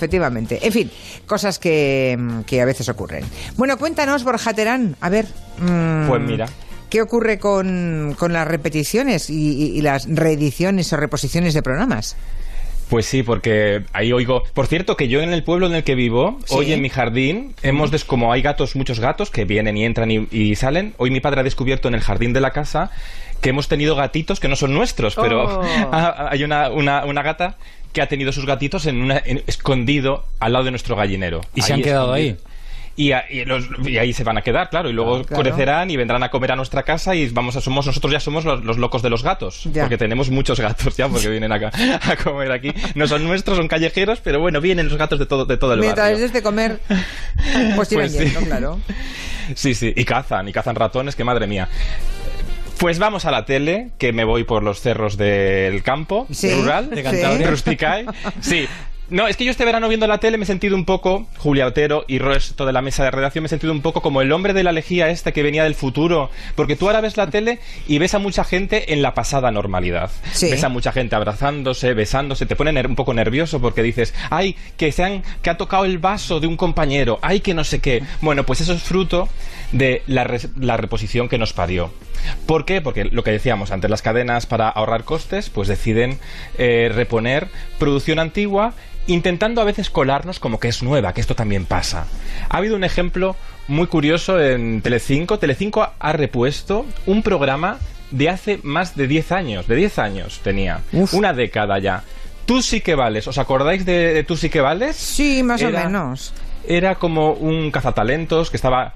Efectivamente. En fin, cosas que, que a veces ocurren. Bueno, cuéntanos, Borja Terán. A ver. mm, Pues mira. ¿Qué ocurre con, con las repeticiones y, y- y las reediciones o reposiciones de programas? Pues sí, porque ahí oigo. Por cierto, que yo en el pueblo en el que vivo, Sí. hoy en mi jardín, hemos des como hay gatos, muchos gatos que vienen y entran y, y salen. Hoy mi padre ha descubierto en el jardín de la casa que hemos tenido gatitos que no son nuestros, pero Oh. hay una, una, una gata que ha tenido sus gatitos en una, en- escondido al lado de nuestro gallinero. ¿Y se han quedado ahí? Y, a- y los- y ahí se van a quedar, claro, y luego Claro. crecerán y vendrán a comer a nuestra casa y vamos a somos nosotros ya somos los, los locos de los gatos, Ya. porque tenemos muchos gatos ya porque vienen acá a comer aquí. No son nuestros, son callejeros, pero bueno, vienen los gatos de todo de todo el Mientras barrio. de comer, pues Pues sí. yendo, claro. Sí, sí, y cazan, y cazan ratones, que madre mía. Pues vamos a la tele, que me voy por los cerros del campo Sí, rural, de Cantabria. Rusticae. Sí. No, es que yo este verano viendo la tele me he sentido un poco, Julia Otero y resto de la mesa de redacción, me he sentido un poco como el hombre de la lejía este que venía del futuro. Porque tú ahora ves la tele y ves a mucha gente en la pasada normalidad. Sí. Ves a mucha gente abrazándose, besándose, te pone un poco nervioso porque dices, ay, que, se han, que ha tocado el vaso de un compañero, ay, que no sé qué. Bueno, pues eso es fruto de la, res- la reposición que nos parió. ¿Por qué? Porque lo que decíamos antes, las cadenas para ahorrar costes, pues deciden eh, reponer producción antigua, intentando a veces colarnos como que es nueva, que esto también pasa. Ha habido un ejemplo muy curioso en Telecinco. Telecinco ha repuesto un programa de hace más de 10 años, de 10 años tenía, Uf. una década ya. Tú sí que vales, ¿os acordáis de, de Tú sí que vales? Sí, más Era- o menos. Era como un cazatalentos que estaba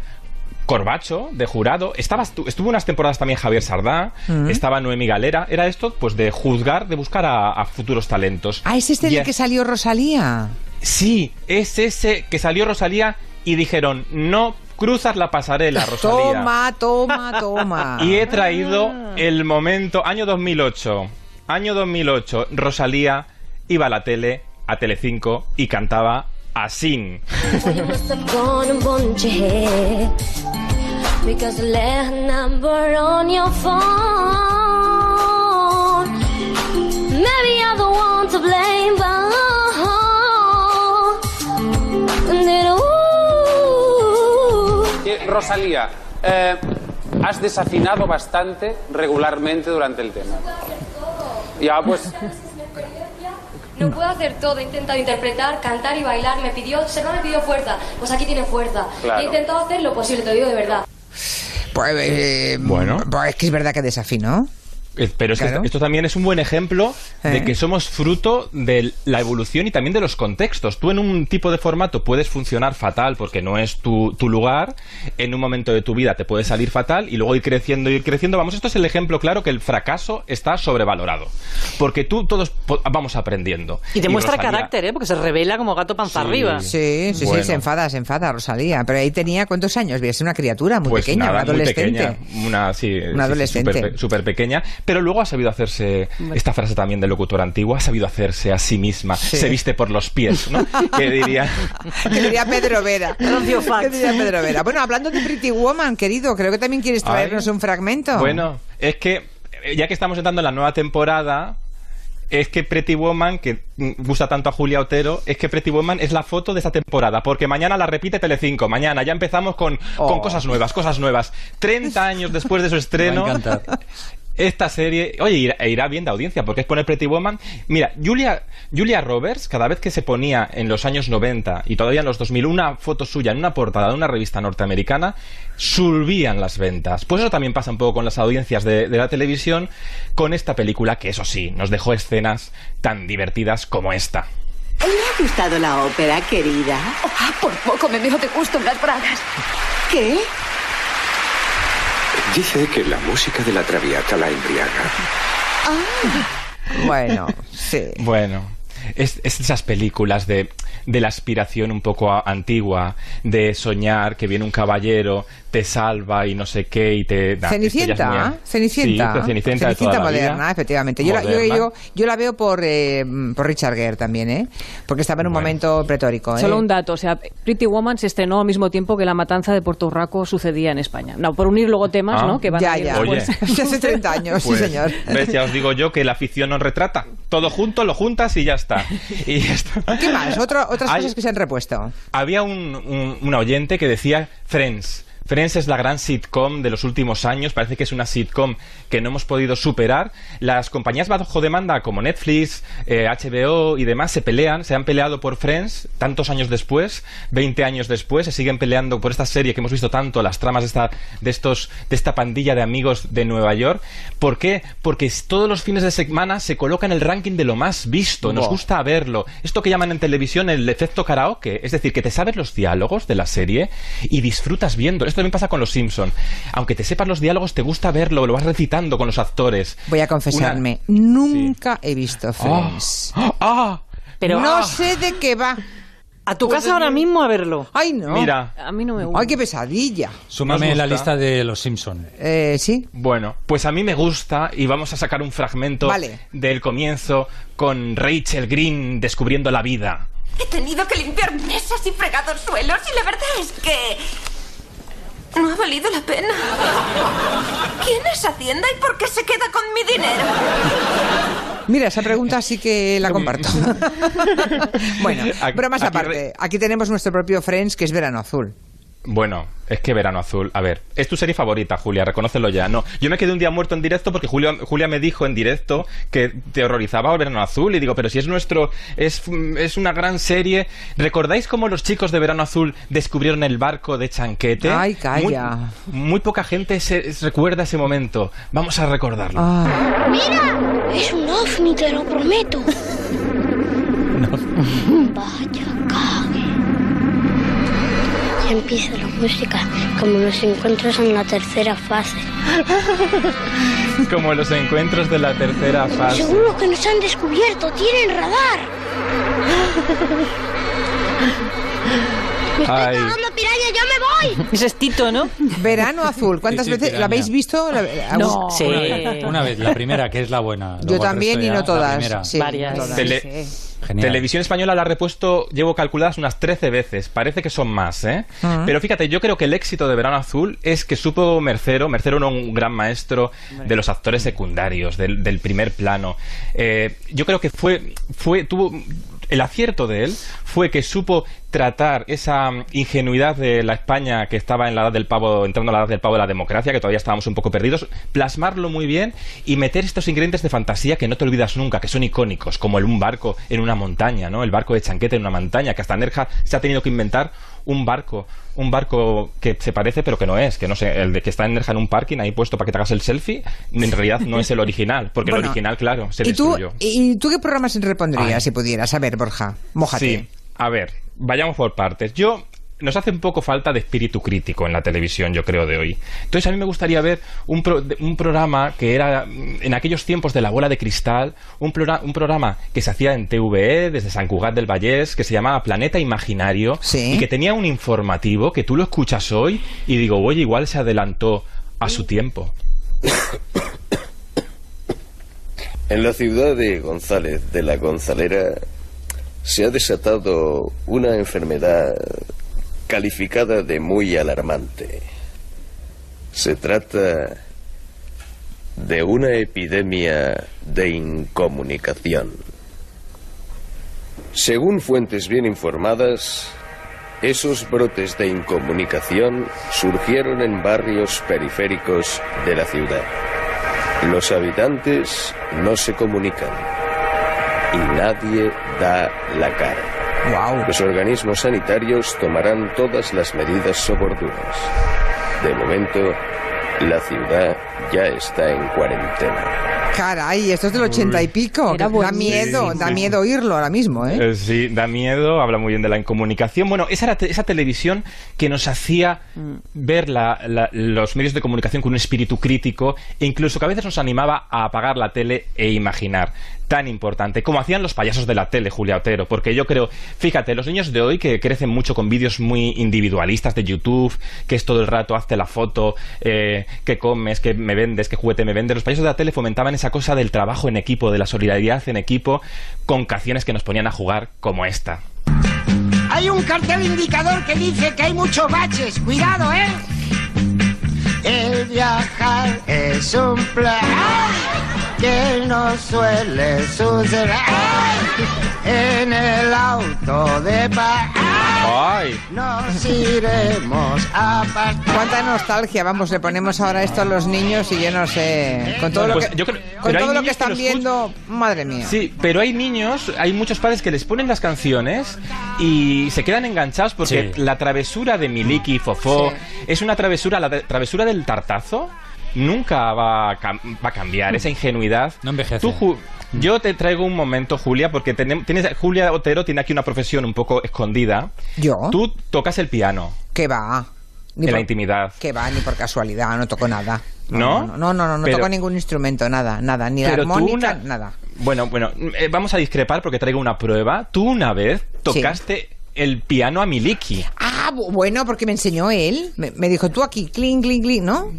Corbacho, de jurado. Estaba, estu- estuvo unas temporadas también Javier Sardá, Mm. estaba Noemi Galera. Era esto, pues, de juzgar, de buscar a, a futuros talentos. Ah, es este Y del que salió Rosalía. Sí, es ese que salió Rosalía y dijeron, no cruzas la pasarela, Rosalía. Toma, toma, toma. Y he traído el momento, año 2008, año 2008, Rosalía iba a la tele, a Telecinco, y cantaba así. Eh, Rosalía, eh, has desafinado bastante regularmente durante el tema. Ya, pues, No puedo hacer todo, he intentado interpretar, cantar y bailar. Me pidió, Serva me pidió fuerza, pues aquí tiene fuerza. Claro. He intentado hacer lo posible, te lo digo de verdad. Pues, eh, Bueno. pues es que es verdad que desafinó. Eh, Pero es que Claro. esto, esto también es un buen ejemplo Eh. de que somos fruto de la evolución y también de los contextos. Tú en un tipo de formato puedes funcionar fatal porque no es tu, tu lugar, en un momento de tu vida te puede salir fatal y luego ir creciendo, ir creciendo. Vamos, esto es el ejemplo claro que el fracaso está sobrevalorado. Porque tú todos po- vamos aprendiendo. Y demuestra Rosalía- carácter, ¿eh? Porque se revela como gato panza Sí. arriba. Sí, sí, Bueno. sí, se enfada, se enfada Rosalía. Pero ahí tenía, ¿cuántos años? Ser una criatura muy Pues pequeña, nada, una adolescente. Muy pequeña, una, sí, sí, sí, adolescente. súper pe- súper pequeña, pero luego ha sabido hacerse esta frase también de locutor antiguo, ha sabido hacerse a sí misma, Sí. se viste por los pies, ¿no? que diría que diría Pedro Vera. Que diría Pedro Vera. Bueno, hablando de Pretty Woman, querido, creo que también quieres traernos Ay. un fragmento. Bueno, es que eh, ya que estamos entrando en la nueva temporada, es que Pretty Woman, que mm, gusta tanto a Julia Otero, es que Pretty Woman es la foto de esta temporada, porque mañana la repite Telecinco, mañana ya empezamos con, Oh. con cosas nuevas, cosas nuevas. 30 años después de su estreno, Esta serie, oye, irá, e irá bien de audiencia, porque es poner Pretty Woman. Mira, Julia, Julia Roberts, cada vez que se ponía en los años 90 y todavía en los 2000 una foto suya en una portada de una revista norteamericana, subían las ventas. Pues eso también pasa un poco con las audiencias de, de la televisión, con esta película que, eso sí, nos dejó escenas tan divertidas como esta. ¿Le ha gustado la ópera, querida? Ah, por poco me veo de gusto en las bragas. ¿Qué? Dice que la música de la Traviata la embriaga. Bueno, sí. Bueno, es, es esas películas de, de la aspiración un poco a- antigua, de soñar que viene un caballero, te salva y no sé qué, y te... nah, Cenicienta, muy- Cenicienta. Sí, Cenicienta, de toda la moderna, vida. efectivamente. Yo la, yo, yo- yo la veo por, eh, por Richard Gere también, ¿eh? Porque estaba en un Bueno. momento pretórico, ¿eh? Solo un dato, o sea, Pretty Woman se estrenó al mismo tiempo que la matanza de Puerto Rico sucedía en España. No, por unir luego temas, Ah. ¿no? Que van Ya, a ir ya. Oye. Hace 30 años, Pues, sí, señor. ¿Ves? Ya os digo yo que la ficción nos retrata. Todo junto, lo juntas y ya está. Y ya está. ¿Qué más? Otro, otras Hay- cosas que se han repuesto. Había un, un- un oyente que decía Friends. Friends es la gran sitcom de los últimos años, parece que es una sitcom que no hemos podido superar. Las compañías bajo demanda como Netflix, eh, HBO y demás se pelean, se han peleado por Friends tantos años después, 20 años después, se siguen peleando por esta serie que hemos visto tanto, las tramas de esta, de estos, de esta pandilla de amigos de Nueva York. ¿Por qué? Porque todos los fines de semana se coloca en el ranking de lo más visto, nos gusta verlo. Esto que llaman en televisión el efecto karaoke, es decir, que te sabes los diálogos de la serie y disfrutas viendo. Esto también pasa con los Simpson. Aunque te sepas los diálogos, te gusta verlo, lo vas recitando con los actores. Voy a confesarme, nunca he visto Friends. ¡Ah! ¡Ah! Pero no ah, sé de qué va. a tu casa ahora mismo a verlo. Ay, no. Mira, A mí no me gusta. Ay, qué pesadilla. Súmame ¿Nos la lista de los Simpson. Eh, sí. Bueno, pues a mí me gusta y vamos a sacar un fragmento Vale. del comienzo con Rachel Green descubriendo la vida. He tenido que limpiar mesas y fregados suelos y la verdad es que... No ha valido la pena. ¿Quién es Hacienda y por qué se queda con mi dinero? Mira, esa pregunta sí que la comparto. bueno, Aquí- bromas aquí aparte. re- Aquí tenemos nuestro propio Friends, que es Verano Azul. Bueno, es que Verano Azul, a ver, es tu serie favorita, Julia, reconócelo ya. No, yo me quedé un día muerto en directo porque Julia, Julia me dijo en directo que te horrorizaba Verano Azul y digo, pero si es nuestro, es, es una gran serie. ¿Recordáis cómo los chicos de Verano Azul descubrieron el barco de Chanquete? Ay, calla. Muy, muy poca gente se, se recuerda ese momento. Vamos a recordarlo. Ah, ¡Mira! Es un ovni, te lo prometo. Vaya cague. Empieza la música, como los encuentros en la tercera fase. Como los encuentros de la tercera fase. Seguro que nos han descubierto, tienen radar. Me estoy Ay. cagando piraña, yo me voy. Ese es Tito, ¿no? Verano Azul. ¿Cuántas Sí, sí, veces piraña. lo habéis visto? No. Sí. Una vez, una vez, la primera, que es la buena. Yo Luego también y no todas. Varias. todas. Tele- Sí. Genial. Televisión Española la ha repuesto, llevo calculadas unas 13 veces. Parece que son más, ¿eh? Pero fíjate, yo creo que el éxito de Verano Azul es que supo Mercero, Mercero era un gran maestro de los actores secundarios, del, del primer plano. Eh, yo creo que fue, fue, tuvo, el acierto de él fue que supo tratar esa mm, ingenuidad de la España que estaba en la edad del pavo, entrando a la edad del pavo de la democracia, que todavía estábamos un poco perdidos, plasmarlo muy bien y meter estos ingredientes de fantasía que no te olvidas nunca, que son icónicos, como el un barco en una montaña, ¿no? El barco de chanquete en una montaña, que hasta Nerja se ha tenido que inventar un barco, un barco que se parece pero que no es, que no sé, el de que está en Nerja en un parking ahí puesto para que te hagas el selfie, en realidad no es el original, porque Bueno, el original, claro, se ¿Y tú, destruyó. ¿Y tú qué programas repondrías Ay. si pudieras? A ver, Borja, mójate. Sí, a ver, vayamos por partes. Yo nos hace un poco falta de espíritu crítico en la televisión, yo creo, de hoy. Entonces a mí me gustaría ver un, pro- un programa que era, mm, en aquellos tiempos de la bola de cristal, un, plora- un programa que se hacía en TVE, desde San Cugat del Vallés, que se llamaba Planeta Imaginario, Sí. y que tenía un informativo que tú lo escuchas hoy y digo, oye, igual se adelantó a su tiempo. En la ciudad de González de la Gonzalera se ha desatado una enfermedad calificada de muy alarmante. Se trata de una epidemia de incomunicación. Según fuentes bien informadas, esos brotes de incomunicación surgieron en barrios periféricos de la ciudad. Los habitantes no se comunican y nadie da la cara. Los organismos sanitarios tomarán todas las medidas oportunas. De momento, la ciudad ya está en cuarentena. Caray, esto es del ochenta y pico. Era Da miedo, Sí, da sí. miedo oírlo ahora mismo, ¿eh? Eh, Sí, da miedo, habla muy bien de la incomunicación. Bueno, esa era te- esa televisión que nos hacía ver la- la- los medios de comunicación con un espíritu crítico e incluso que a veces nos animaba a apagar la tele e imaginar. Tan importante, como hacían los payasos de la tele, Julia Otero, porque yo creo, fíjate, los niños de hoy que crecen mucho con vídeos muy individualistas de YouTube, que es todo el rato hazte la foto, eh, que comes, que me vendes, que juguete me vendes, los payasos de la tele fomentaban esa cosa del trabajo en equipo, de la solidaridad en equipo, con canciones que nos ponían a jugar como esta. Hay un cartel indicador que dice que hay muchos baches. Cuidado, ¿eh? El viajar es un plan. Que no suele suceder. En el auto de paz. ¡Ay! Nos iremos a pastar. Cuánta nostalgia, vamos, le ponemos ahora esto a los niños y yo no sé, con todo Pues lo que, yo creo- con todo lo que que están viendo, madre mía. Sí, pero hay niños, hay muchos padres que les ponen las canciones y se quedan enganchados porque Sí. la travesura de Miliki y Fofó Sí. es una travesura, la travesura del tartazo nunca va a, cam- va a cambiar, esa ingenuidad. No envejece. Tú, Ju- yo te traigo un momento, Julia, porque tienes, Julia Otero tiene aquí una profesión un poco escondida. ¿Yo? Tú tocas el piano ¿Qué va? Ni en la intimidad. ¿Qué va? Ni por casualidad, no toco nada. ¿No? No, no, no, no, no Pero- toco ningún instrumento, nada, nada, ni la armónica, una- nada. Bueno, bueno, eh, vamos a discrepar porque traigo una prueba. Tú una vez tocaste el piano a Miliki. Ah, bu- bueno, porque me enseñó él. Me, me dijo, tú aquí, clink, clink, clink, ¿no?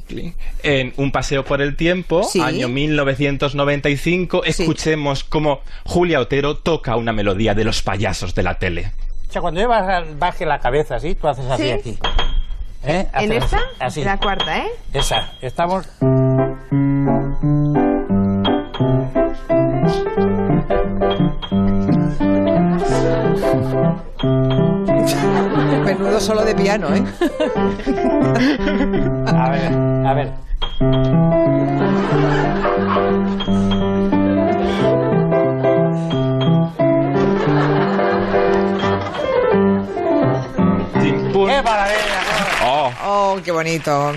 En Un paseo por el tiempo, Sí. año 1995, escuchemos cómo Julia Otero toca una melodía de los payasos de la tele. O sea, cuando yo baj- baje la cabeza así, tú haces así Sí. aquí. ¿Eh? ¿En esta? Así. así. La cuarta, ¿eh? Esa. Estamos. Menudo solo de piano, ¿eh? A ver, a ver. ¡Qué maravilla! Oh. Oh, qué bonito.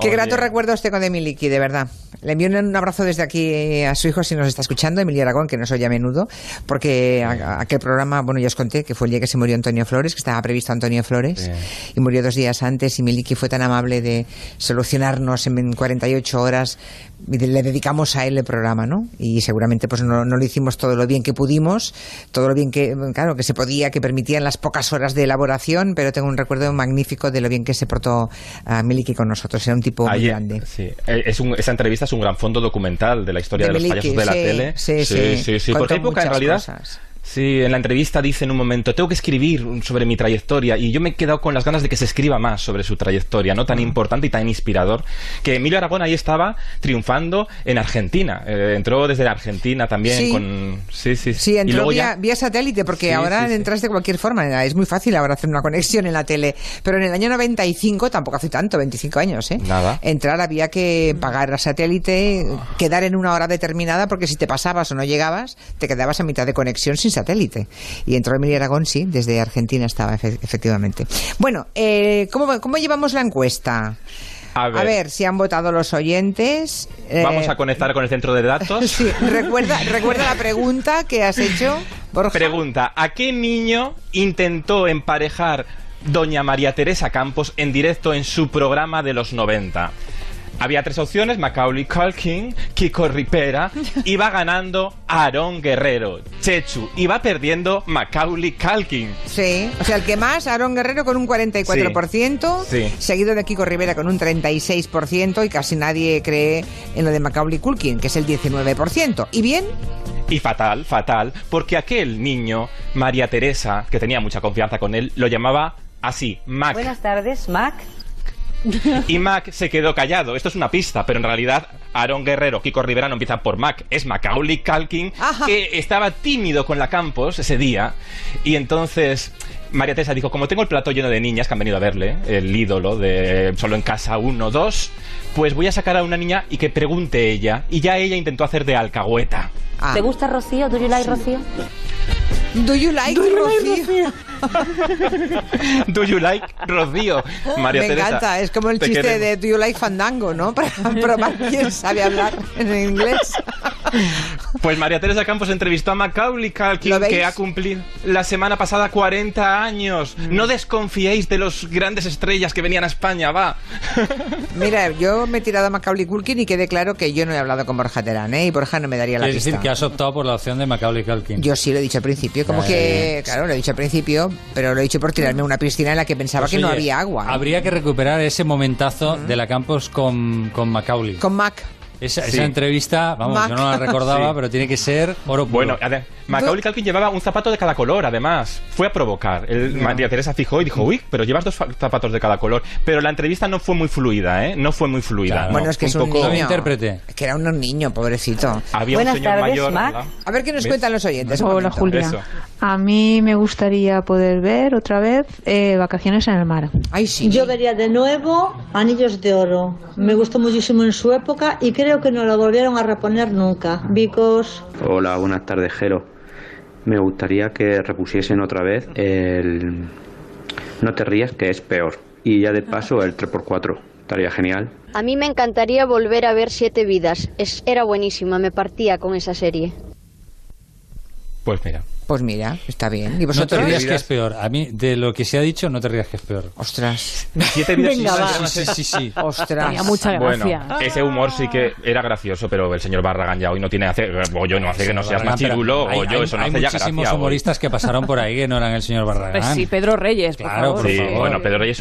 Qué grato recuerdo este con Emiliki, de verdad. Le envío un abrazo desde aquí a su hijo si nos está escuchando, Emilia Aragón, que nos oye a menudo, porque a- a- aquel programa, bueno, ya os conté que fue el día que se murió Antonio Flores, que estaba previsto Antonio Flores, y murió dos días antes, y Miliki fue tan amable de solucionarnos en 48 horas, le dedicamos a él el programa, ¿no? Y seguramente pues no, no lo hicimos todo lo bien que pudimos, todo lo bien que, claro, que se podía, que permitían las pocas horas de elaboración, pero tengo un recuerdo magnífico de lo bien que se portó a Miliki con nosotros, era un tipo muy grande. sí. Eh, Es un- esa entrevista es un gran fondo documental de la historia De de, los Miliki, payasos de la tele. sí, sí. sí. Porque hay poca, en realidad. cosas. Sí, en la entrevista dice en un momento, tengo que escribir sobre mi trayectoria y yo me he quedado con las ganas de que se escriba más sobre su trayectoria, no tan importante y tan inspirador, que Emilio Aragón ahí estaba triunfando en Argentina. Eh, entró desde Argentina también Sí. con... Sí, sí, Sí, Y entró luego vía, ya- vía satélite, porque Sí, ahora sí. entras de cualquier forma. Es muy fácil ahora hacer una conexión en la tele. Pero en el año 95, tampoco hace tanto, 25 años, ¿eh? Nada. Entrar había que pagar a satélite, quedar en una hora determinada, porque si te pasabas o no llegabas, te quedabas a mitad de conexión sin satélite. Y entró Emilio Aragón, sí, desde Argentina estaba, efe- efectivamente. Bueno, eh, ¿cómo, ¿cómo llevamos la encuesta? A ver, A ver si han votado los oyentes. Eh, vamos a conectar con el centro de datos. Sí, recuerda, recuerda la pregunta que has hecho, Borja. Pregunta, ¿a qué niño intentó emparejar doña María Teresa Campos en directo en su programa de los 90? Había tres opciones, Macaulay Culkin, Kiko Ripera, iba ganando Aarón Guerrero, Chechu, iba perdiendo Macaulay Culkin. Sí, o sea, el que más, Aaron Guerrero con un 44%, Sí, sí. seguido de Kiko Rivera con un 36% y casi nadie cree en lo de Macaulay Culkin, que es el 19%. ¿Y bien? Y fatal, fatal, porque aquel niño, María Teresa, que tenía mucha confianza con él, lo llamaba así, Mac. Buenas tardes, Mac. Y Mac se quedó callado. Esto es una pista, pero en realidad Aaron Guerrero, Kiko Rivera no empieza por Mac, es Macaulay Culkin, que estaba tímido con la Campos ese día. Y entonces María Teresa dijo, como tengo el plato lleno de niñas que han venido a verle, el ídolo de Solo en Casa 1, 2, pues voy a sacar a una niña y que pregunte ella. Y ya ella intentó hacer de alcahueta. ¿Te gusta Rocío? ¿Do you like Rocío? Do you like Rocío? Do you like Rocío? María Me Teresa. encanta, es como el te chiste queremos. de Do you like Fandango, ¿no? Para probar quién sabe hablar en inglés. Pues María Teresa Campos entrevistó a Macaulay Culkin, que ha cumplido la semana pasada 40 años. No desconfiéis de los grandes estrellas que venían a España, va. Mira, yo me he tirado a Macaulay Culkin y quede claro que yo no he hablado con Borja Terán, ¿eh? Y Borja no me daría la Es pista. decir, que has optado por la opción de Macaulay Culkin. Yo sí lo he dicho al principio, como Eh. que, claro, lo he dicho al principio, pero lo he dicho por tirarme a una piscina en la que pensaba Pues, que no había agua. Habría que recuperar ese momentazo de la Campos con, con Macaulay. Con Mac. Esa, Sí. esa entrevista, vamos, yo no la recordaba, Sí. pero tiene que ser oro puro. Bueno, Macaulay Culkin llevaba un zapato de cada color, además. Fue a provocar. El, María Teresa fijó y dijo, uy, pero llevas dos zapatos de cada color. Pero la entrevista no fue muy fluida, ¿eh? No fue muy fluida. Claro. Bueno, No, es que es un poco- niño. Que era un niño, pobrecito. Había un Buenas señor tardes, mayor. Mac. A ver qué nos ¿Ves? cuentan los oyentes. un Hola. Julia. Eso. A mí me gustaría poder ver otra vez eh, Vacaciones en el Mar. Ay, sí. Yo vería de nuevo Anillos de Oro. Me gustó muchísimo en su época y creo que no lo volvieron a reponer nunca. Vicos. Hola, buenas tardes, Jero. Me gustaría que repusiesen otra vez el No te rías, que es peor. Y ya de paso el 3x4. Estaría genial. A mí me encantaría volver a ver Siete Vidas. Es, era buenísima, me partía con esa serie. Pues mira. Pues mira, está bien. ¿Y No te vosotros? rías que es peor. A mí, de lo que se ha dicho, no te rías que es peor. Ostras. Siete vidas Venga, sí, va. sí, Sí, sí, sí. Ostras. Tenía mucha gracia. Bueno, ese humor sí que era gracioso, pero el señor Barragán ya hoy no tiene hace, o yo no hace que no seas machirulo, hay- o yo hay- eso no hay hace ya muchísimos gracia. hoy. humoristas que pasaron por ahí que no eran el señor Barragán. Pues sí, Pedro Reyes, por Claro, favor. por Sí, favor. bueno, Pedro Reyes